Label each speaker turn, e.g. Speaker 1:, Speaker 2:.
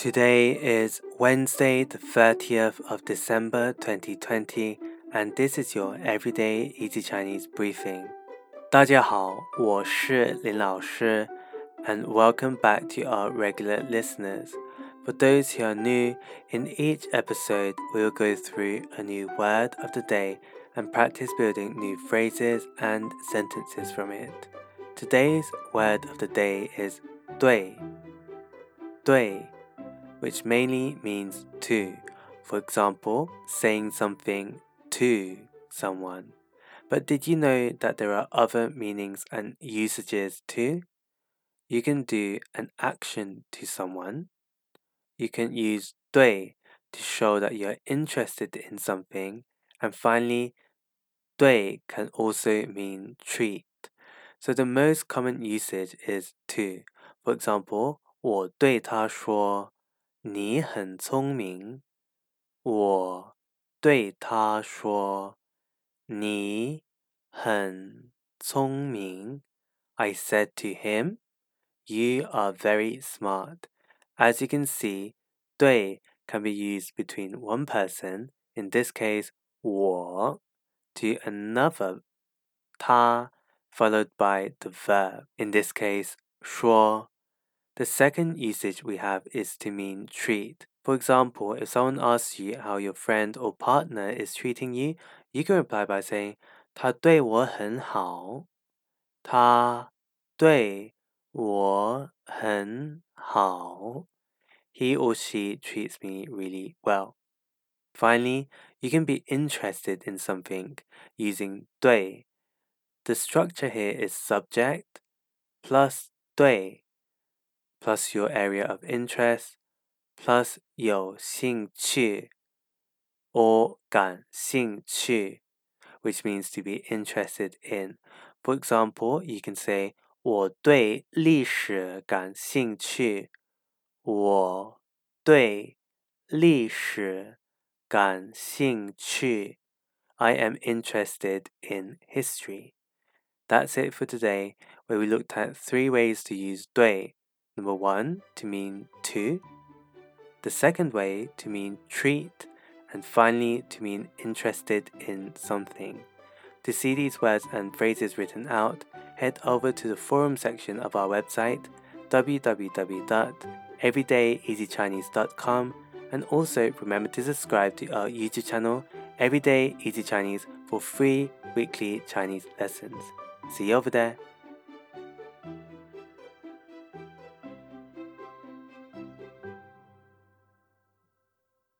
Speaker 1: Today is Wednesday, the 30th of December 2020, and this is your everyday easy Chinese briefing. 大家好，我是林老师 and welcome back to our regular listeners. For those who are new, in each episode we will go through a new word of the day and practice building new phrases and sentences from it. Today's word of the day is 对,对 which mainly means to. For example, saying something to someone. But did you know that there are other meanings and usages too? You can do an action to someone. You can use 对 to show that you're interested in something. And finally, 对 can also mean treat. So the most common usage is to. For example, 我对他说 你很聪明。我对他说：“你很聪明。” I said to him, "You are very smart." As you can see, 对 can be used between one person, in this case 我, to another 他 followed by the verb, in this case 说 the second usage we have is to mean treat. For example, if someone asks you how your friend or partner is treating you, you can reply by saying, 他对我很好。他对我很好。He or she treats me really well. Finally, you can be interested in something using 对. The structure here is subject plus 对 plus your area of interest plus 有兴趣 or 感兴趣 which means to be interested in. For example, you can say 我对历史感兴趣。我对历史感兴趣。I am interested in history. That's it for today, where we looked at three ways to use 对 Number one, to mean to. The second way, to mean treat. And finally, to mean interested in something. To see these words and phrases written out, head over to the forum section of our website www.everydayeasychinese.com and also remember to subscribe to our YouTube channel Everyday Easy Chinese for free weekly Chinese lessons. See you over there.